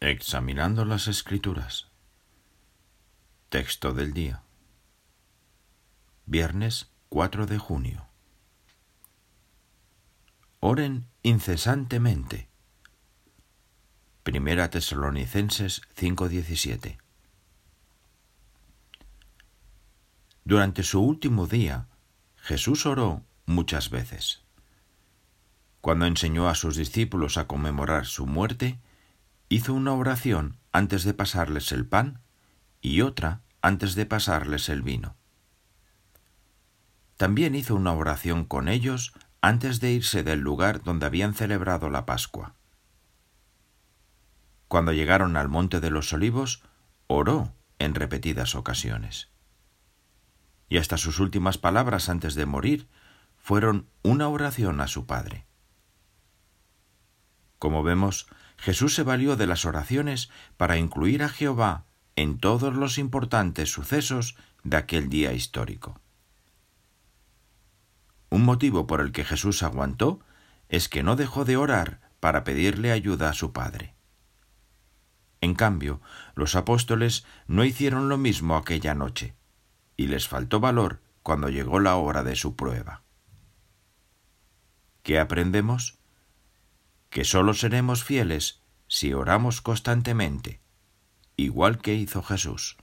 Examinando las Escrituras. Texto del día. Viernes 4 de junio. Oren incesantemente. Primera Tesalonicenses 5:17. Durante su último día, Jesús oró muchas veces. Cuando enseñó a sus discípulos a conmemorar su muerte, hizo una oración antes de pasarles el pan y otra antes de pasarles el vino. También hizo una oración con ellos antes de irse del lugar donde habían celebrado la Pascua. Cuando llegaron al monte de los olivos, oró en repetidas ocasiones. Y hasta sus últimas palabras antes de morir fueron una oración a su Padre. Como vemos, Jesús se valió de las oraciones para incluir a Jehová en todos los importantes sucesos de aquel día histórico. Un motivo por el que Jesús aguantó es que no dejó de orar para pedirle ayuda a su Padre. En cambio, los apóstoles no hicieron lo mismo aquella noche, y les faltó valor cuando llegó la hora de su prueba. ¿Qué aprendemos? Que sólo seremos fieles si oramos constantemente, igual que hizo Jesús.